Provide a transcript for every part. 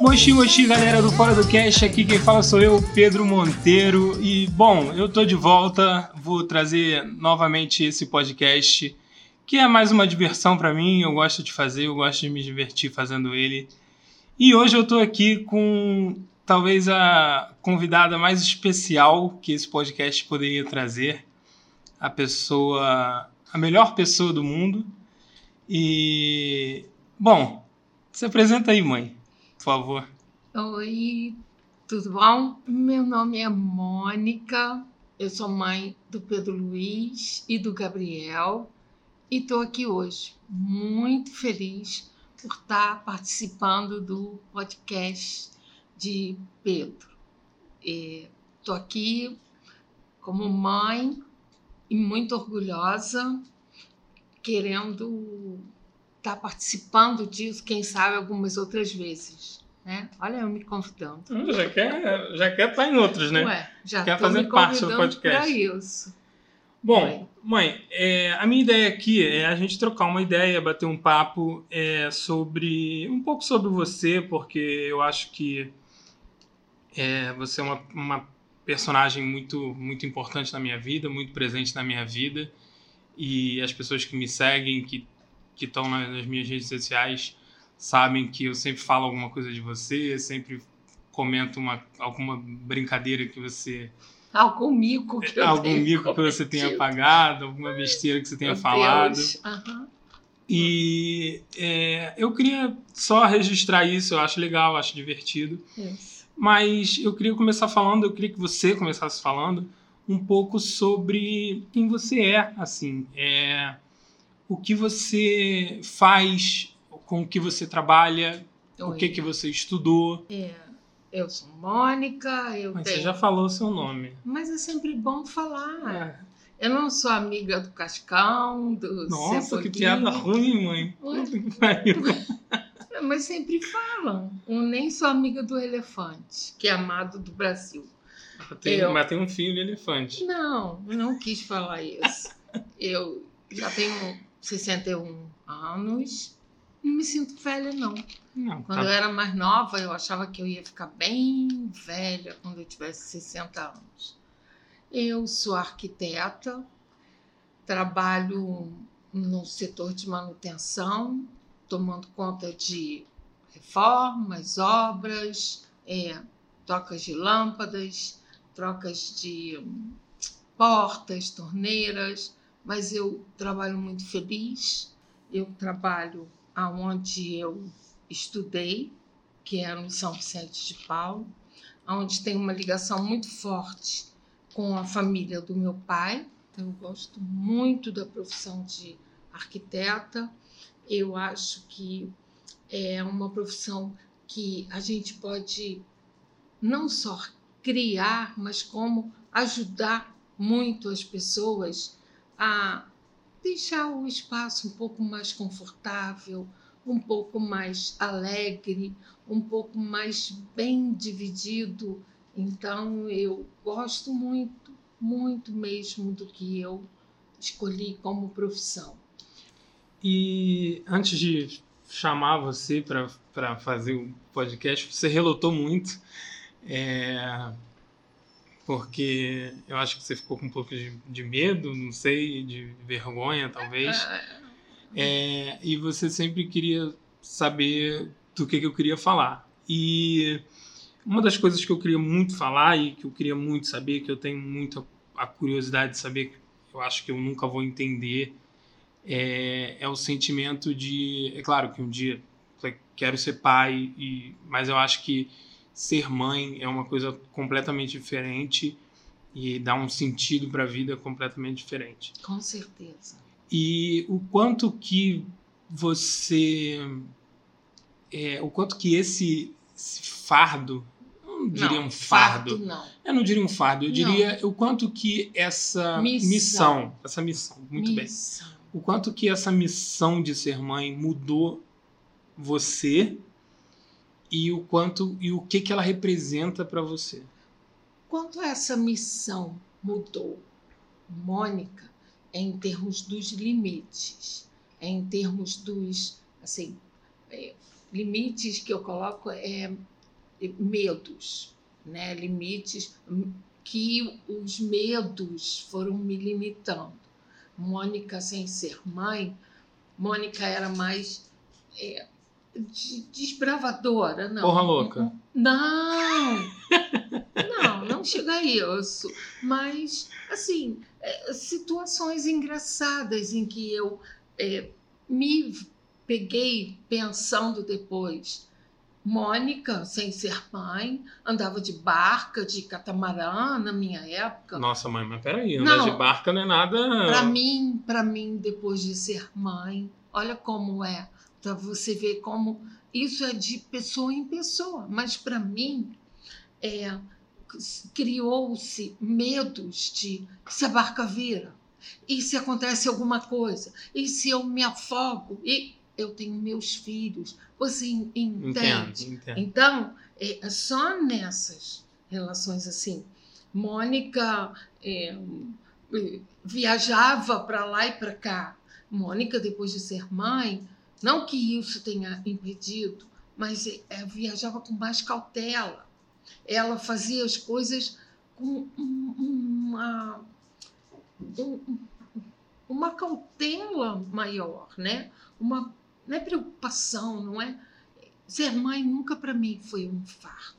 Mochi Mochi, galera do Fora do Cast, aqui quem fala sou eu, Pedro Monteiro. E bom, eu tô de volta, vou trazer novamente esse podcast, que é mais uma diversão para mim, eu gosto de fazer, eu gosto de me divertir fazendo ele. E hoje eu tô aqui com talvez a convidada mais especial que esse podcast poderia trazer, a pessoa, a melhor pessoa do mundo. E bom, se apresenta aí, mãe favor. Oi, tudo bom? Meu nome é Mônica, eu sou mãe do Pedro Luiz e do Gabriel e estou aqui hoje muito feliz por estar participando do podcast de Pedro. Estou aqui como mãe e muito orgulhosa, querendo estar tá participando disso, quem sabe algumas outras vezes. Né? Olha, eu me convidando. Hum, já quer já quer estar tá em outros, né? Ué, já quer fazer parte do podcast. isso. Bom, mãe, é, a minha ideia aqui é a gente trocar uma ideia, bater um papo é, sobre um pouco sobre você, porque eu acho que é, você é uma, uma personagem muito muito importante na minha vida, muito presente na minha vida e as pessoas que me seguem, que que estão nas minhas redes sociais sabem que eu sempre falo alguma coisa de você, sempre comento uma, alguma brincadeira que você. Algum mico que eu Algum mico que você tenha apagado, alguma besteira que você tenha Meu falado. Uhum. E é, eu queria só registrar isso, eu acho legal, acho divertido. Isso. Mas eu queria começar falando, eu queria que você começasse falando um pouco sobre quem você é, assim. É, o que você faz, com o que você trabalha, Oi. o que que você estudou. É. Eu sou Mônica, eu Mas tenho... você já falou o seu nome. Mas é sempre bom falar. É. Eu não sou amiga do Cascão, do Nossa, que piada ruim, mãe. Mas sempre falam. Eu nem sou amiga do elefante, que é amado do Brasil. Tem, eu... Mas tem um filho de elefante. Não, não quis falar isso. eu já tenho 61 anos. Não me sinto velha, não. não quando tá... eu era mais nova, eu achava que eu ia ficar bem velha quando eu tivesse 60 anos. Eu sou arquiteta, trabalho no setor de manutenção, tomando conta de reformas, obras, é, trocas de lâmpadas, trocas de portas, torneiras, mas eu trabalho muito feliz. Eu trabalho aonde eu estudei, que é no São Vicente de Paulo, onde tem uma ligação muito forte com a família do meu pai. Então, eu gosto muito da profissão de arquiteta. Eu acho que é uma profissão que a gente pode não só criar, mas como ajudar muito as pessoas a deixar o espaço um pouco mais confortável, um pouco mais alegre, um pouco mais bem dividido. Então eu gosto muito, muito mesmo do que eu escolhi como profissão. E antes de chamar você para fazer o podcast, você relutou muito. É, porque eu acho que você ficou com um pouco de, de medo, não sei, de vergonha talvez. É, e você sempre queria saber do que, que eu queria falar. E uma das coisas que eu queria muito falar e que eu queria muito saber, que eu tenho muita a curiosidade de saber, que eu acho que eu nunca vou entender, é, é o sentimento de. É claro que um dia quero ser pai, e, mas eu acho que ser mãe é uma coisa completamente diferente e dá um sentido para a vida completamente diferente. Com certeza. E o quanto que você é, o quanto que esse, esse fardo não diria não, um fardo, fardo não. eu não diria um fardo eu diria não. o quanto que essa missão, missão essa missão muito missão. bem o quanto que essa missão de ser mãe mudou você e o quanto e o que que ela representa para você. Quanto essa missão mudou, Mônica, em termos dos limites, em termos dos assim, é, limites que eu coloco é medos, né? Limites que os medos foram me limitando. Mônica, sem ser mãe, Mônica era mais é, desbravadora, não. Porra louca. Não! não, não chega a isso. Mas, assim, é, situações engraçadas em que eu é, me peguei pensando depois. Mônica, sem ser mãe, andava de barca, de catamarã na minha época. Nossa, mãe, mas peraí, andar não, de barca não é nada. Para mim, para mim, depois de ser mãe, olha como é. Para você ver como isso é de pessoa em pessoa. Mas para mim, é, criou-se medos de se a barca vira, e se acontece alguma coisa, e se eu me afogo, e eu tenho meus filhos. Você entende? Entendo, entendo. Então, é só nessas relações assim. Mônica é, viajava para lá e para cá. Mônica, depois de ser mãe, não que isso tenha impedido, mas é, é, viajava com mais cautela. Ela fazia as coisas com uma, uma cautela maior, né? Uma não é preocupação, não é. Ser mãe nunca para mim foi um fardo.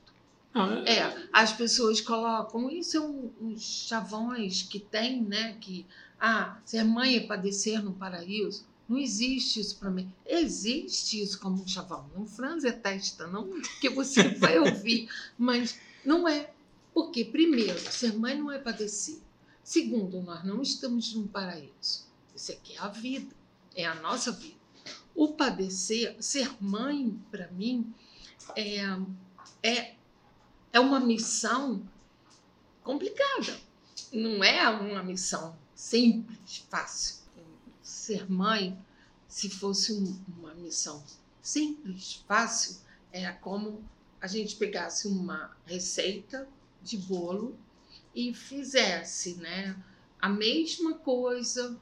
Ah, é. é, as pessoas colocam isso é um, uns chavões que tem, né? Que ah, ser mãe é padecer no paraíso. Não existe isso para mim. Existe isso como um chavão. Não franze a testa, não, que você vai ouvir. Mas não é. Porque, primeiro, ser mãe não é padecer. Segundo, nós não estamos num paraíso. Isso aqui é a vida. É a nossa vida. O padecer, ser mãe, para mim, é, é, é uma missão complicada. Não é uma missão simples, fácil. Ser mãe, se fosse uma missão simples, fácil, é como a gente pegasse uma receita de bolo e fizesse né, a mesma coisa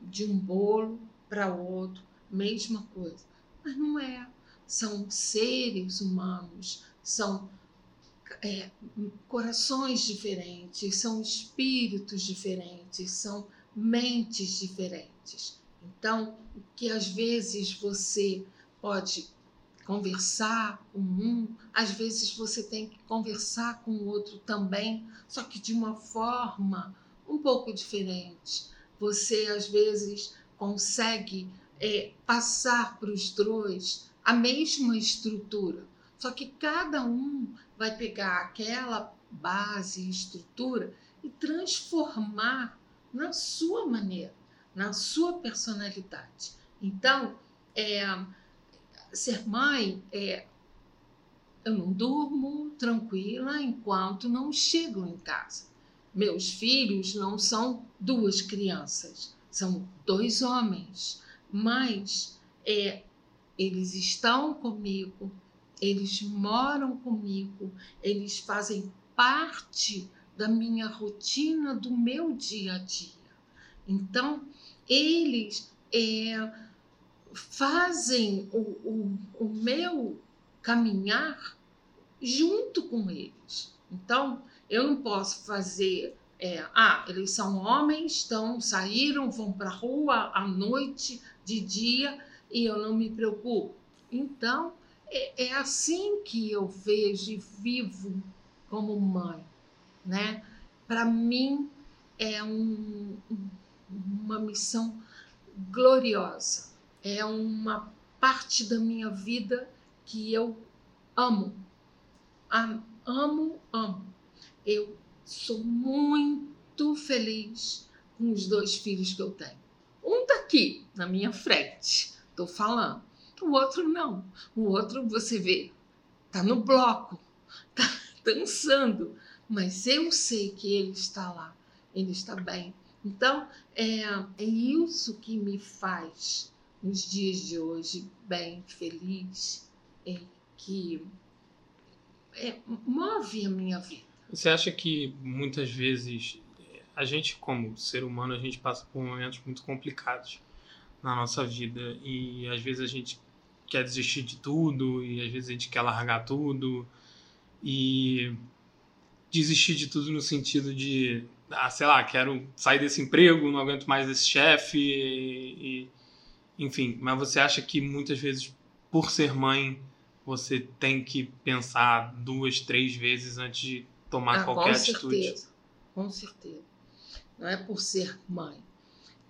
de um bolo para outro, mesma coisa. Mas não é. São seres humanos, são é, corações diferentes, são espíritos diferentes, são mentes diferentes. Então, o que às vezes você pode conversar com um, às vezes você tem que conversar com o outro também, só que de uma forma um pouco diferente. Você às vezes consegue é, passar para os dois a mesma estrutura, só que cada um vai pegar aquela base, estrutura e transformar na sua maneira, na sua personalidade. Então, é, ser mãe é eu não durmo tranquila enquanto não chegam em casa. Meus filhos não são duas crianças, são dois homens mas é, eles estão comigo, eles moram comigo, eles fazem parte da minha rotina, do meu dia a dia. Então, eles é, fazem o, o, o meu caminhar junto com eles. Então, eu não posso fazer é, ah, eles são homens, estão, saíram, vão para a rua à noite, de dia, e eu não me preocupo. Então, é, é assim que eu vejo e vivo como mãe. Né? Para mim, é um, uma missão gloriosa. É uma parte da minha vida que eu amo. Amo, amo. Eu Sou muito feliz com os dois filhos que eu tenho. Um tá aqui, na minha frente, estou falando. O outro não. O outro, você vê, tá no bloco, tá dançando. Mas eu sei que ele está lá, ele está bem. Então, é, é isso que me faz, nos dias de hoje, bem, feliz, é, que é, move a minha vida. Você acha que muitas vezes a gente, como ser humano, a gente passa por momentos muito complicados na nossa vida e às vezes a gente quer desistir de tudo e às vezes a gente quer largar tudo e desistir de tudo no sentido de, ah, sei lá, quero sair desse emprego, não aguento mais esse chefe e, e enfim, mas você acha que muitas vezes por ser mãe você tem que pensar duas, três vezes antes de tomar ah, qualquer com atitude? Certeza, com certeza. Não é por ser mãe,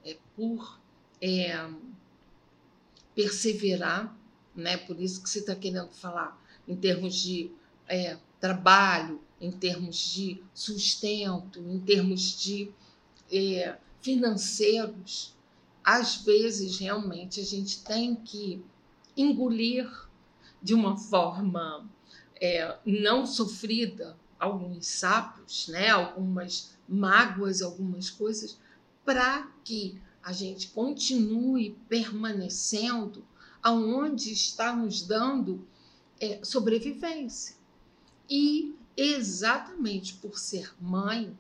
é por é, perseverar, né? Por isso que você está querendo falar em termos de é, trabalho, em termos de sustento, em termos de é, financeiros. Às vezes, realmente, a gente tem que engolir de uma forma é, não sofrida alguns sapos, né? algumas mágoas, algumas coisas, para que a gente continue permanecendo aonde está nos dando é, sobrevivência. E exatamente por ser mãe,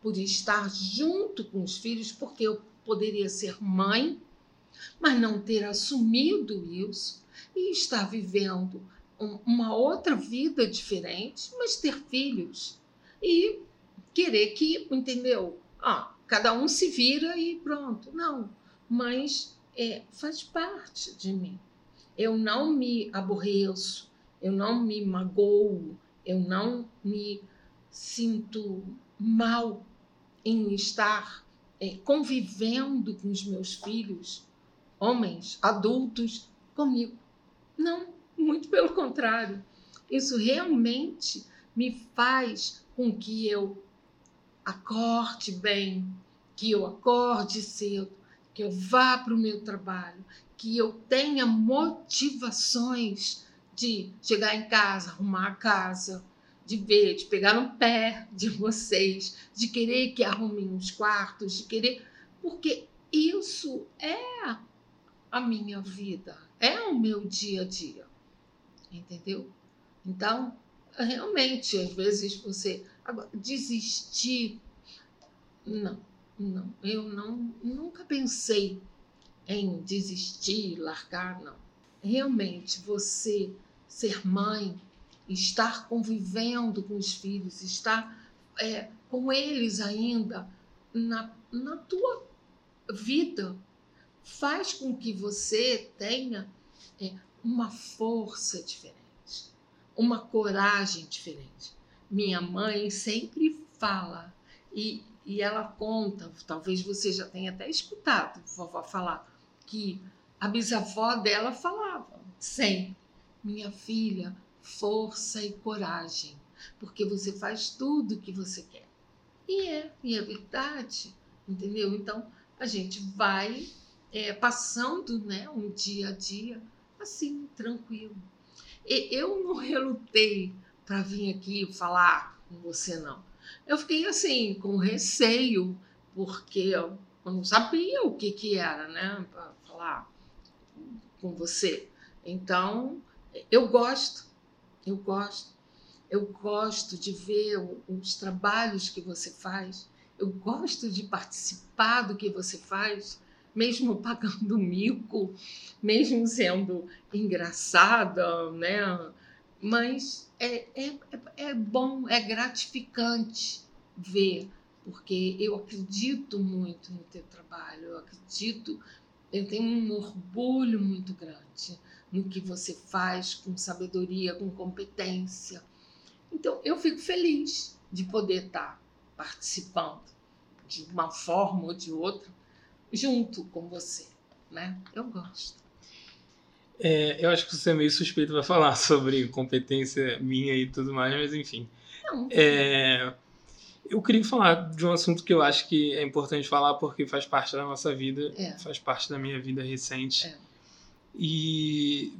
por estar junto com os filhos, porque eu poderia ser mãe, mas não ter assumido isso e estar vivendo um, uma outra vida diferente, mas ter filhos e querer que, entendeu? Ah, cada um se vira e pronto. Não, mas é, faz parte de mim. Eu não me aborreço, eu não me magoo, eu não me sinto mal em estar é, convivendo com os meus filhos, homens, adultos, comigo. Não, muito pelo contrário. Isso realmente me faz com que eu acorde bem, que eu acorde cedo, que eu vá para o meu trabalho, que eu tenha motivações de chegar em casa, arrumar a casa, de ver, de pegar no pé de vocês, de querer que arrumem os quartos, de querer. Porque isso é a minha vida, é o meu dia a dia. Entendeu? Então, realmente, às vezes você. Agora, desistir. Não, não. Eu não, nunca pensei em desistir, largar, não. Realmente, você ser mãe, estar convivendo com os filhos, estar é, com eles ainda na, na tua vida, faz com que você tenha é, uma força diferente, uma coragem diferente. Minha mãe sempre fala, e, e ela conta, talvez você já tenha até escutado vovó falar, que a bisavó dela falava sempre: minha filha, força e coragem, porque você faz tudo o que você quer. E é, e é verdade, entendeu? Então a gente vai é, passando né, um dia a dia assim, tranquilo. E eu não relutei para vir aqui falar com você, não. Eu fiquei assim, com receio, porque eu não sabia o que, que era, né, para falar com você. Então, eu gosto, eu gosto. Eu gosto de ver os trabalhos que você faz, eu gosto de participar do que você faz, mesmo pagando mico, mesmo sendo engraçada, né? Mas é, é, é bom, é gratificante ver, porque eu acredito muito no teu trabalho, eu acredito, eu tenho um orgulho muito grande no que você faz com sabedoria, com competência. Então, eu fico feliz de poder estar participando de uma forma ou de outra junto com você, né? Eu gosto. É, eu acho que você é meio suspeito para falar sobre competência minha e tudo mais, mas enfim. Não. É, eu queria falar de um assunto que eu acho que é importante falar porque faz parte da nossa vida, É. faz parte da minha vida recente. É. E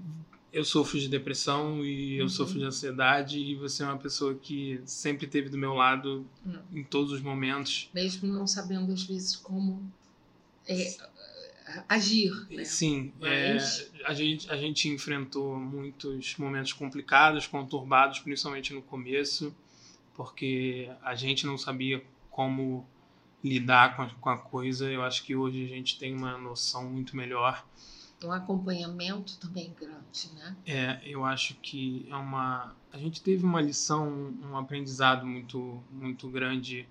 eu sofro de depressão e eu Uhum. sofro de ansiedade e você é uma pessoa que sempre esteve do meu lado Hum. em todos os momentos. Mesmo não sabendo às vezes como é, agir, né? Sim, Mas- é, a, gente, a gente enfrentou muitos momentos complicados, conturbados, principalmente no começo, porque a gente não sabia como lidar com a, com a coisa. Eu acho que hoje a gente tem uma noção muito melhor. Um acompanhamento também grande, né? É, eu acho que é uma. A gente teve uma lição, um aprendizado muito, muito grande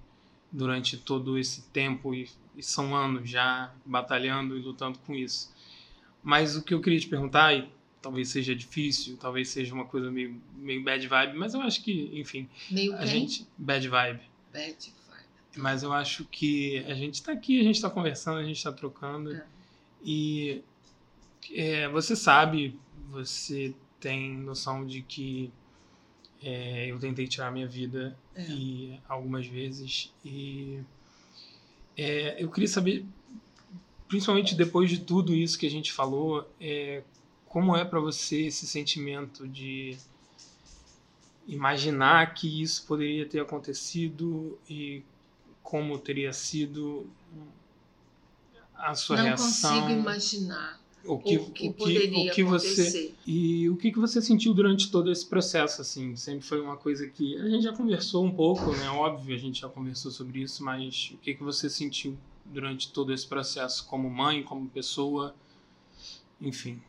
durante todo esse tempo e, e são anos já batalhando e lutando com isso. Mas o que eu queria te perguntar, e talvez seja difícil, talvez seja uma coisa meio, meio bad vibe, mas eu acho que, enfim, Meio a quem? gente bad vibe. Bad vibe. Mas eu acho que a gente está aqui, a gente está conversando, a gente está trocando. É. E é, você sabe, você tem noção de que é, eu tentei tirar minha vida É. e algumas vezes. E é, eu queria saber, principalmente depois de tudo isso que a gente falou, é, como é para você esse sentimento de imaginar que isso poderia ter acontecido e como teria sido a sua Não reação consigo imaginar o que, o que o que, o que você e o que, que você sentiu durante todo esse processo assim? Sempre foi uma coisa que a gente já conversou um pouco né? Óbvio a gente já conversou sobre isso mas o que que você sentiu durante todo esse processo como mãe como pessoa enfim?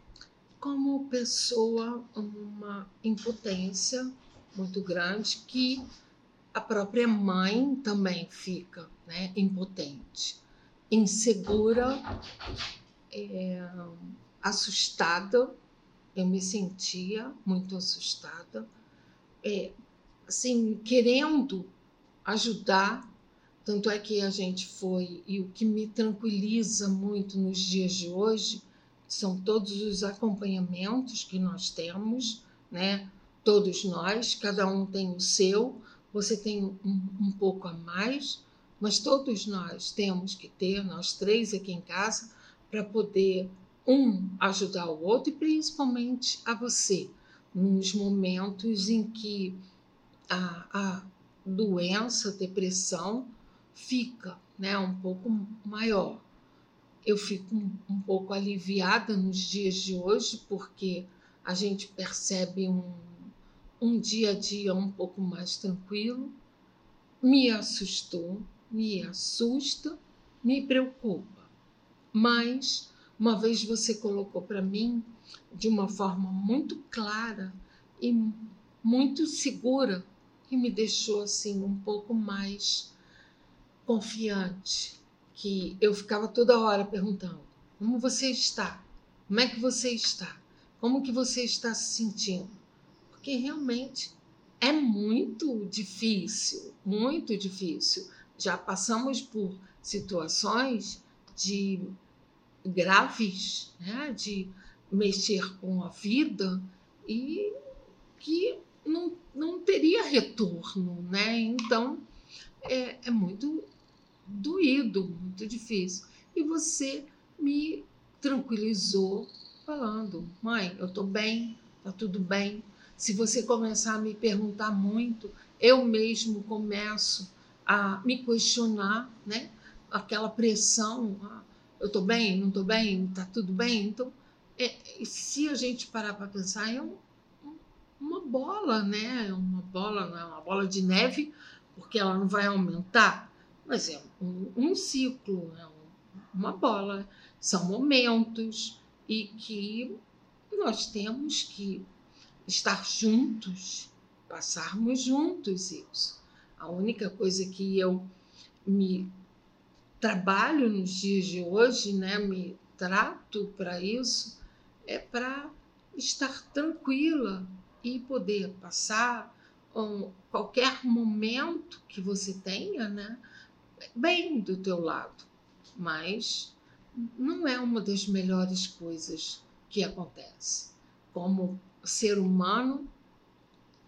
Como pessoa, uma impotência muito grande que a própria mãe também fica né, impotente, insegura, é, assustada. Eu me sentia muito assustada, é, assim, querendo ajudar. Tanto é que a gente foi, e o que me tranquiliza muito nos dias de hoje são todos os acompanhamentos que nós temos, né? Todos nós, cada um tem o seu, você tem um, um pouco a mais, mas todos nós temos que ter, nós três aqui em casa, para poder um ajudar o outro e principalmente a você, nos momentos em que a, a doença, a depressão fica né, um pouco maior. Eu fico um, um pouco aliviada nos dias de hoje, porque a gente percebe um, um dia a dia um pouco mais tranquilo. Me assustou, me assusta, me preocupa. Mas, uma vez você colocou para mim de uma forma muito clara e muito segura, que me deixou assim um pouco mais confiante, que eu ficava toda hora perguntando: como você está? Como é que você está? Como que você está se sentindo? Porque realmente é muito difícil, muito difícil. Já passamos por situações de graves, né? de mexer com a vida e que não, não teria retorno, né? Então é, é muito doído, muito difícil. E você me tranquilizou falando, mãe, eu tô bem, tá tudo bem. Se você começar a me perguntar muito, eu mesmo começo a me questionar, né? Aquela pressão, eu tô bem, não tô bem, tá tudo bem. Então, é, se a gente parar para pensar, é um, uma bola, né? Uma bola, não é uma bola de neve, porque ela não vai aumentar, mas é um, um ciclo, é um, uma bola. São momentos e que nós temos que estar juntos, passarmos juntos isso. A única coisa que eu me trabalho nos dias de hoje, né, me trato para isso, é para estar tranquila e poder passar um, qualquer momento que você tenha, né, bem do teu lado. Mas não é uma das melhores coisas que acontece. Como ser humano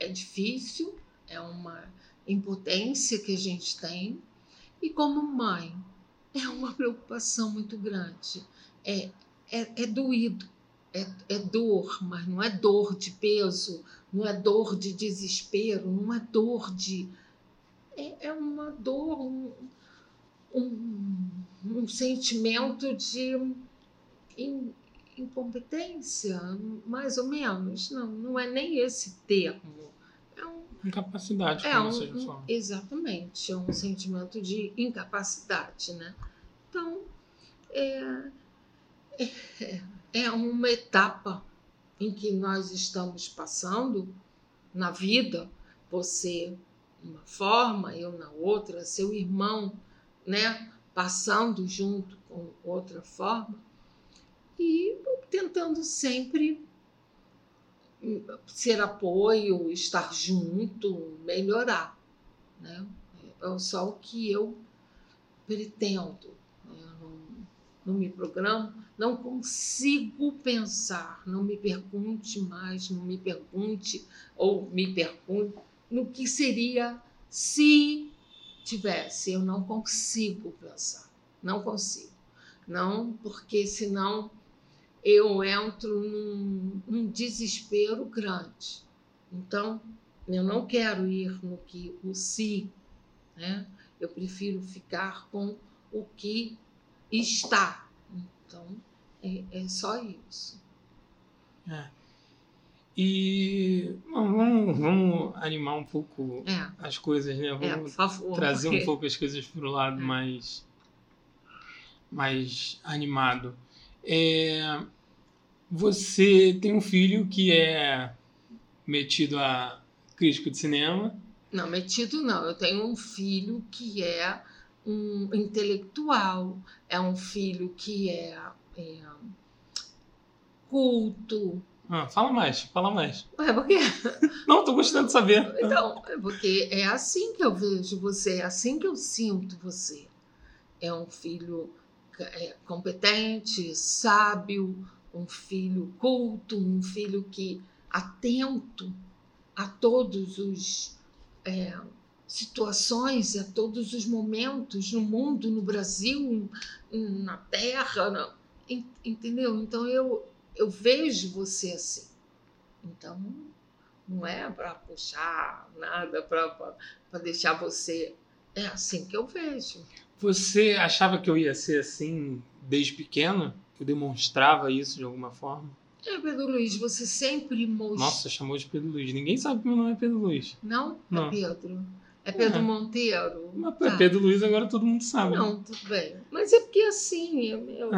é difícil, é uma impotência que a gente tem, e como mãe é uma preocupação muito grande. É, é, é doído, é, é dor, mas não é dor de peso, não é dor de desespero, não é dor de. É, é uma dor, um, um, um sentimento de in, incompetência, mais ou menos. Não, não é nem esse termo. Incapacidade é como um, seja um- exatamente, é um sentimento de incapacidade, né? Então, é, é- é uma etapa em que nós estamos passando na vida, você uma forma, eu na outra, seu irmão, né, passando junto com outra forma e tentando sempre ser apoio, estar junto, melhorar, né? É só o que eu pretendo. Né? Não, não me programo, não consigo pensar, não me pergunte mais, não me pergunte ou me pergunte no que seria se tivesse. Eu não consigo pensar, não consigo. Não, porque senão eu entro num, num desespero grande. Então, eu não quero ir no que o se, né? Eu prefiro ficar com o que está. Então, é, é só isso. É. E vamos, vamos animar um pouco É. as coisas, né? É, Vamos favor. trazer porque- um pouco as coisas para o lado É. mais, mais animado. É, você tem um filho que é metido a crítico de cinema. Não, metido não. Eu tenho um filho que é um intelectual, é um filho que é, é culto. Ah, fala mais, fala mais. É porque, Não, tô gostando de saber. então, é porque é assim que eu vejo você, é assim que eu sinto você. É um filho é, competente, sábio, um filho culto, um filho que atento a todos os é, situações, a todos os momentos no mundo, no Brasil, na Terra, na- en- entendeu? Então eu eu vejo você assim. Então não é para puxar nada, para deixar você. É assim que eu vejo. Você achava que eu ia ser assim desde pequeno? Eu demonstrava isso de alguma forma? É, Pedro Luiz, você sempre mostrou. Nossa, chamou de Pedro Luiz. Ninguém sabe que meu nome é Pedro Luiz. Não? Não. É Pedro. É Pedro É. Monteiro. Mas Tá. Pedro Luiz agora todo mundo sabe. né? Não, tudo bem. Mas é porque assim, eu, eu-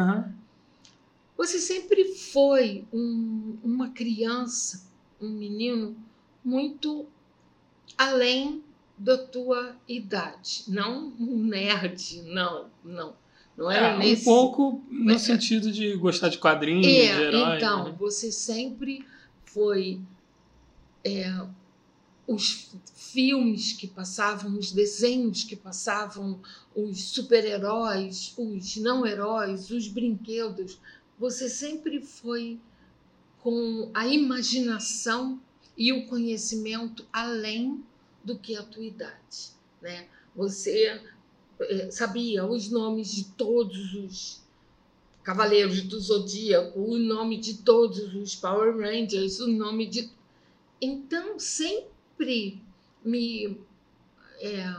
você sempre foi um- uma criança, um menino muito além da tua idade. Não um nerd, não, não. Não era É, um nesse pouco no É. sentido de gostar de quadrinhos, de É, heróis. então, né? você sempre foi. é, os filmes que passavam, os desenhos que passavam, os super-heróis, os não-heróis, os brinquedos, você sempre foi com a imaginação e o conhecimento além do que a tua idade. Né? Você sabia os nomes de todos os Cavaleiros do Zodíaco, o nome de todos os Power Rangers, o nome de. Então, sempre me. é,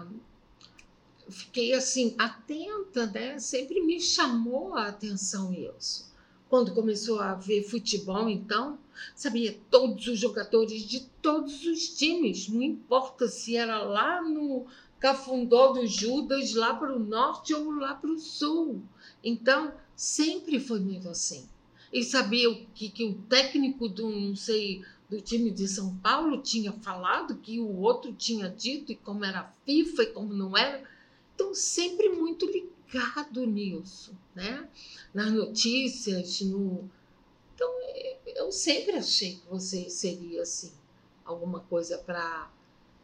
fiquei assim, atenta, né? Sempre me chamou a atenção isso. Quando começou a ver futebol, então, sabia todos os jogadores de todos os times, não importa se era lá no Cafundó do Judas, lá para o norte ou lá para o sul. Então, sempre foi muito assim. E sabia o que, que o técnico do, não sei, do time de São Paulo tinha falado, que o outro tinha dito, e como era FIFA e como não era. Então, sempre muito ligado nisso, né? Nas notícias, no. Então, eh, eu sempre achei que você seria assim, alguma coisa para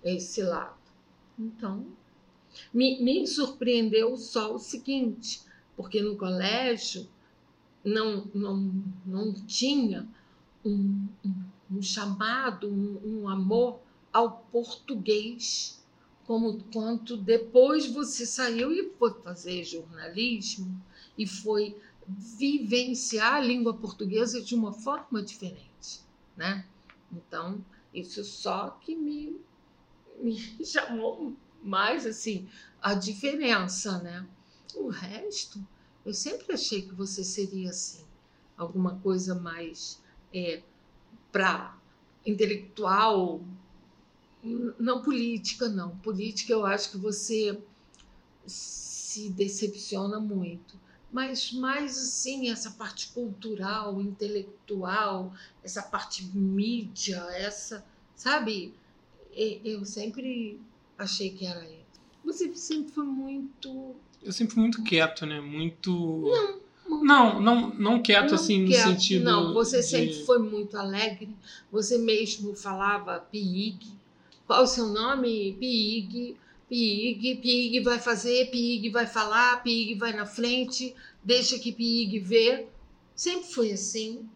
esse lado. Então, me, me surpreendeu só o seguinte, porque no colégio não, não, não tinha um, um, um chamado, um, um amor ao português, como quanto depois você saiu e foi fazer jornalismo e foi vivenciar a língua portuguesa de uma forma diferente, né? Então, isso só que me, me chamou mais assim a diferença, né? O resto, eu sempre achei que você seria assim, alguma coisa mais é, para intelectual, não política, não. Política eu acho que você se decepciona muito. mas mais assim, essa parte cultural, intelectual, essa parte mídia, essa, sabe? Eu sempre achei que era ele. Você sempre foi muito. Eu sempre fui muito quieto, né? Muito. Não. Não, não, não quieto não assim quieto, no sentido. Não, você de- sempre foi muito alegre. Você mesmo falava Piig. Qual o seu nome? Piig. Piig, Piig vai fazer, Piig vai falar, Piig vai na frente, deixa que Piig vê. Sempre foi assim.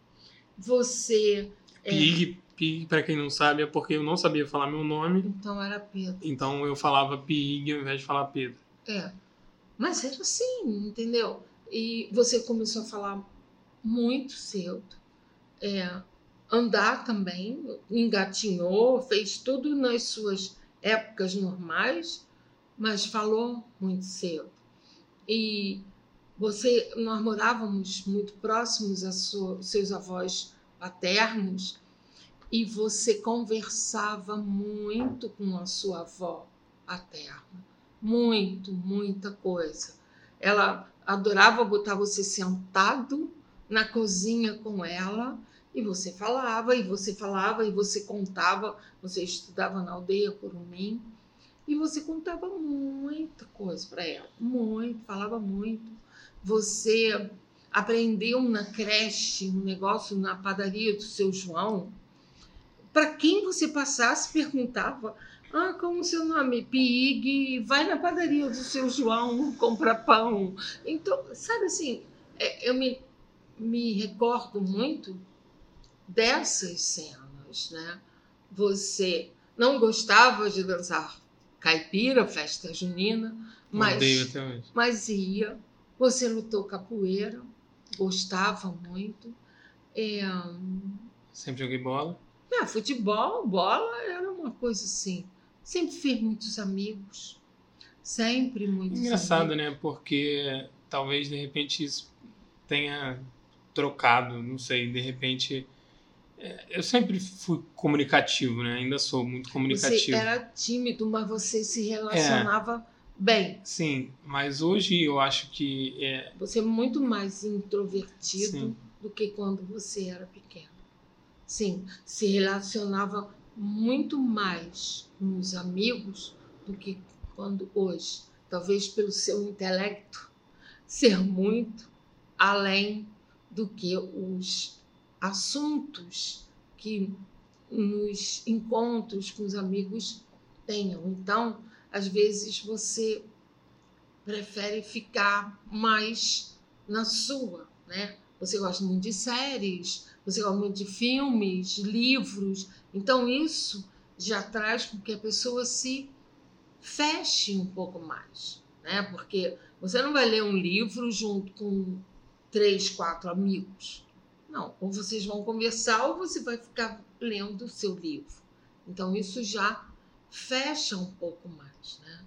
Você. é, Pig, pra quem não sabe, é porque eu não sabia falar meu nome, Então era Pedro. então eu falava Pig ao invés de falar Pedro. É. Mas era assim, entendeu? E você começou a falar muito cedo. É, andar também, engatinhou, fez tudo nas suas épocas normais, mas falou muito cedo. E você, nós morávamos muito próximos a sua- seus avós paternos e você conversava muito com a sua avó paterna muito, muita coisa. Ela adorava botar você sentado na cozinha com ela e você falava, e você falava, e você contava. Você estudava na aldeia Curumim e você contava muita coisa para ela, muito, falava muito. Você aprendeu na creche um negócio na padaria do seu João. Para quem você passasse, perguntava ah, como o seu nome? Pig, vai na padaria do seu João comprar pão. Então, sabe assim, é, eu me, me recordo muito dessas cenas, né? Você não gostava de dançar caipira, festa junina, mas, mas ia. Você lutou capoeira, gostava muito. É, Sempre joguei bola. É, futebol, bola era uma coisa assim. Sempre fiz muitos amigos. Sempre muitos Engraçado, amigos. né? Porque talvez de repente isso tenha trocado, não sei, de repente. é, Eu sempre fui comunicativo, né? Ainda sou muito Você comunicativo. era tímido, mas você É. se relacionava bem. Sim, mas hoje eu acho que é, Você é muito mais introvertido Sim. do que quando você era pequeno. Sim, se relacionava muito mais com os amigos do que quando hoje. Talvez pelo seu intelecto ser muito além do que os assuntos que nos encontros com os amigos tenham. Então, às vezes você prefere ficar mais na sua, né? Você gosta muito de séries, muito de filmes, livros. Então isso já traz com que a pessoa se feche um pouco mais, né? Porque você não vai ler um livro junto com três, quatro amigos. Não, ou vocês vão conversar ou você vai ficar lendo o seu livro. Então isso já fecha um pouco mais, né?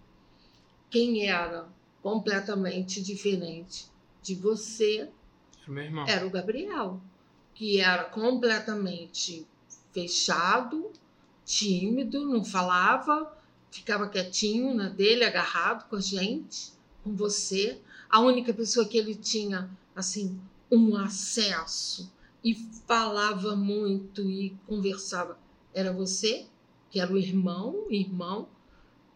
Quem era completamente diferente de você era o Gabriel, que era completamente fechado, tímido, não falava, ficava quietinho na dele, agarrado com a gente, com você. A única pessoa que ele tinha assim um acesso e falava muito e conversava era você, que era o irmão, irmão.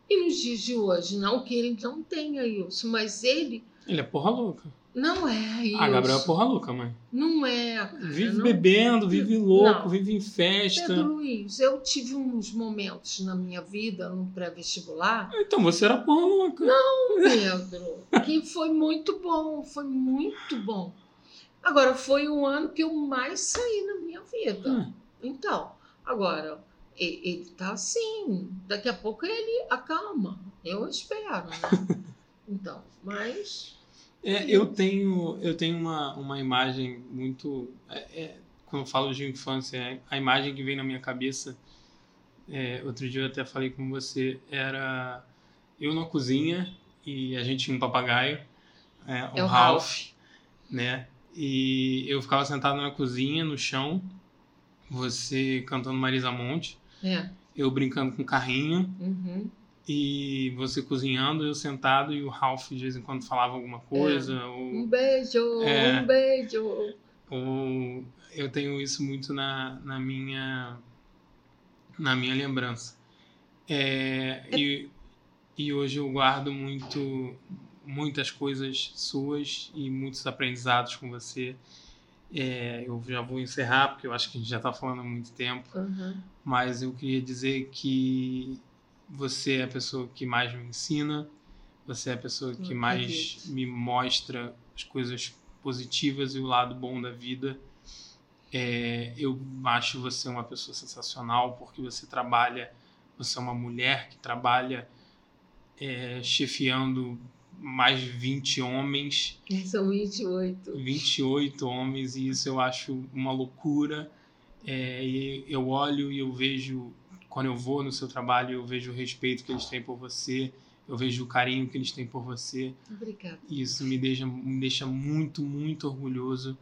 E nos dias de hoje, não que ele não tenha isso, mas ele Ele é porra louca. Não é isso. Ah, Gabriel é porra louca, mãe. Não é, cara. Vive não- bebendo, vive louco, Não. vive em festa. Pedro Luiz, eu tive uns momentos na minha vida, no pré-vestibular, Então você era porra louca. Pedro, que foi muito bom, foi muito bom. Agora, foi o ano que eu mais saí na minha vida. Hum. Então, agora, ele tá assim, daqui a pouco ele acalma, eu espero, né? Então, mas... É, eu tenho, eu tenho uma, uma imagem muito. é, é, quando eu falo de infância, é, a imagem que vem na minha cabeça, é, outro dia eu até falei com você, era eu na cozinha e a gente tinha um papagaio, é, o Ralph, Ralph. né? E eu ficava sentado na cozinha, no chão, você cantando Marisa Monte, eu brincando com carrinho, uhum. E você cozinhando, eu sentado e o Ralph de vez em quando falava alguma coisa. É. Ou, Um beijo, É. um beijo. ou eu tenho isso muito na, na minha na minha lembrança. É, e, e hoje eu guardo muito muitas coisas suas e muitos aprendizados com você. É, eu já vou encerrar porque eu acho que a gente já está falando há muito tempo Uhum. mas eu queria dizer que você é a pessoa que mais me ensina, você é a pessoa que mais me mostra as coisas positivas e o lado bom da vida. É, eu acho você uma pessoa sensacional porque você trabalha, você é uma mulher que trabalha é, chefiando mais de 20 homens São 28. 28 homens e isso eu acho uma loucura. É, eu olho e eu vejo, quando eu vou no seu trabalho, eu vejo o respeito que eles têm por você, eu vejo o carinho que eles têm por você. Obrigada. E isso me deixa, me deixa muito, muito orgulhoso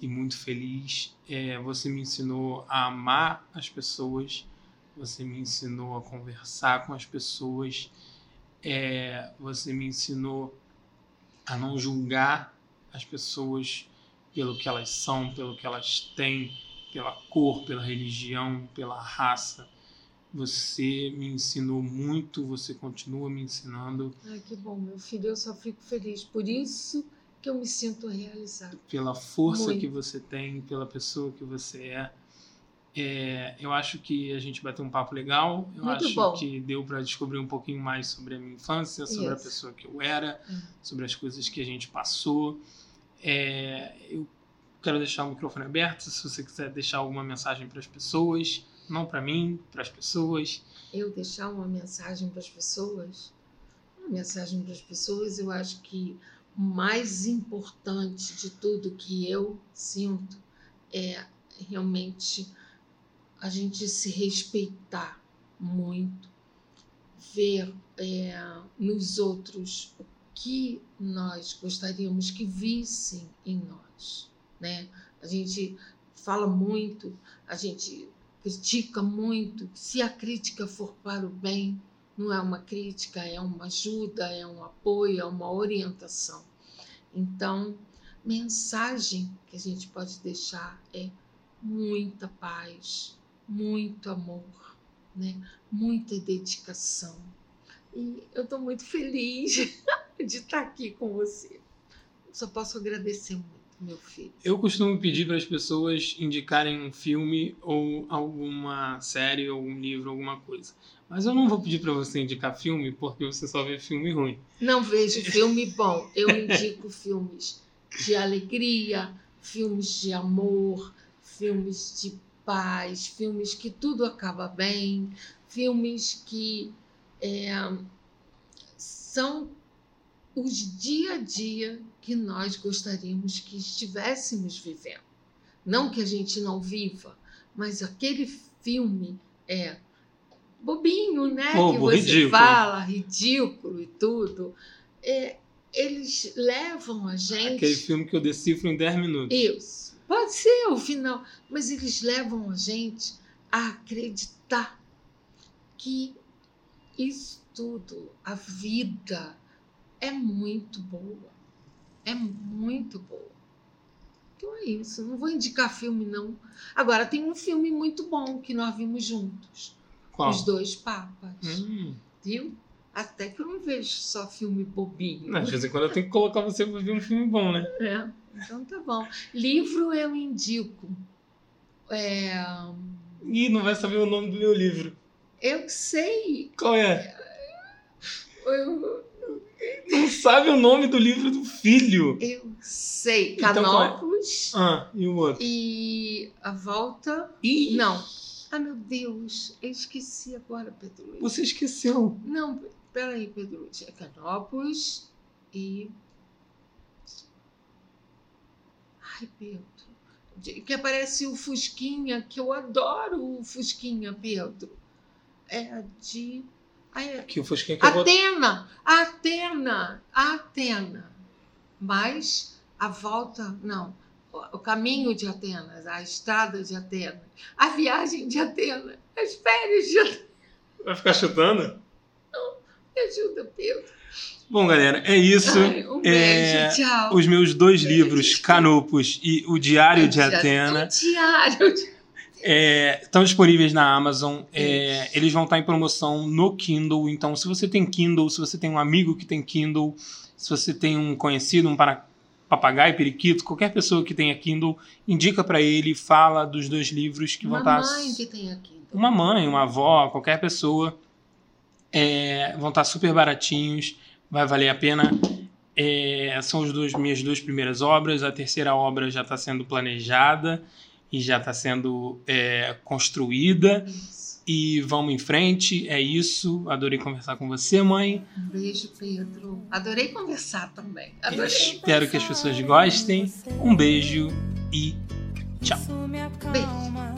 e muito feliz. É, você me ensinou a amar as pessoas, você me ensinou a conversar com as pessoas, é, você me ensinou a não julgar as pessoas pelo que elas são, pelo que elas têm, pela cor, pela religião, pela raça. Você me ensinou muito, você continua me ensinando Ai, que bom, meu filho. Eu só fico feliz. Por isso que eu me sinto realizada. pela força Muito. que você tem, pela pessoa que você é. É, eu acho que a gente bateu um papo legal. Eu Muito acho bom. que deu para descobrir um pouquinho mais sobre a minha infância, sobre a pessoa que eu era, Hum. sobre as coisas que a gente passou. É, eu quero deixar o microfone aberto se você quiser deixar alguma mensagem para as pessoas, não para mim, para as pessoas. Eu deixar uma mensagem para as pessoas. Uma mensagem para as pessoas, eu acho que o mais importante de tudo que eu sinto é realmente a gente se respeitar muito, ver é, nos outros o que nós gostaríamos que vissem em nós, né? A gente fala muito, a gente critica muito. Se a crítica for para o bem, não é uma crítica, é uma ajuda, é um apoio, é uma orientação. Então, mensagem que a gente pode deixar é muita paz, muito amor, né? muita dedicação. E eu estou muito feliz de estar aqui com você. Só posso agradecer muito, meu filho. Eu costumo pedir para as pessoas indicarem um filme ou alguma série, algum livro, alguma coisa. Mas eu não vou pedir para você indicar filme porque você só vê filme ruim. Não vejo filme bom. Eu indico filmes de alegria, filmes de amor, filmes de paz, filmes que tudo acaba bem, filmes que é, são os dia a dia que nós gostaríamos que estivéssemos vivendo. Não que a gente não viva, mas aquele filme é bobinho, né? que Bobo, você ridículo. fala, ridículo e tudo. É, eles levam a gente. Aquele filme que eu decifro em 10 minutos. Isso. Pode ser o final, mas eles levam a gente a acreditar que isso tudo, a vida, é muito boa. É muito boa. Então é isso. Não vou indicar filme, não. Agora, tem um filme muito bom que nós vimos juntos: Qual? Os Dois Papas. Hum. Viu? Até que eu não vejo só filme bobinho. Não, de vez em quando eu tenho que colocar você para ver um filme bom, né? É, então tá bom. Livro eu indico. É, Ih, não vai saber o nome do meu livro. eu sei. Qual é? Eu, Não sabe o nome do livro do filho. eu sei. Então é? Canópolis Ah, e o outro? e a volta. Ih, Não. Ah, meu Deus. Eu esqueci agora, Pedro Luiz. Você esqueceu. Não, peraí, Pedro Luiz. É Canópolis e. Ai, Pedro. Que aparece o Fusquinha, que eu adoro o Fusquinha, Pedro. É de. É Que vou... Atena! Atena! Atena! Mas a volta, não. O caminho de Atenas, a estrada de Atenas, a viagem de Atenas, as férias de Atenas. Vai ficar chutando? Me ajuda, Pedro. Bom, galera, é isso. Ai, um beijo, É, tchau. Os meus dois Beijo, livros. Canopus e O Diário de Atena, O diário. de- é, estão disponíveis na Amazon. É, eles vão estar em promoção no Kindle. Então, se você tem Kindle, se você tem um amigo que tem Kindle, se você tem um conhecido, um para- papagaio, periquito, qualquer pessoa que tenha Kindle, indica para ele, fala dos dois livros que vão Uma estar. mãe que tem aqui. então. Uma mãe, uma avó, qualquer pessoa. É, vão estar super baratinhos, vai valer a pena. É, são as duas minhas duas primeiras obras. A terceira obra já está sendo planejada e já está sendo é, construída. Isso. E vamos em frente, é isso. Adorei conversar com você, mãe. Um beijo, Pedro. Adorei conversar também. Adorei. Espero que as pessoas gostem. Um beijo e tchau. Beijo.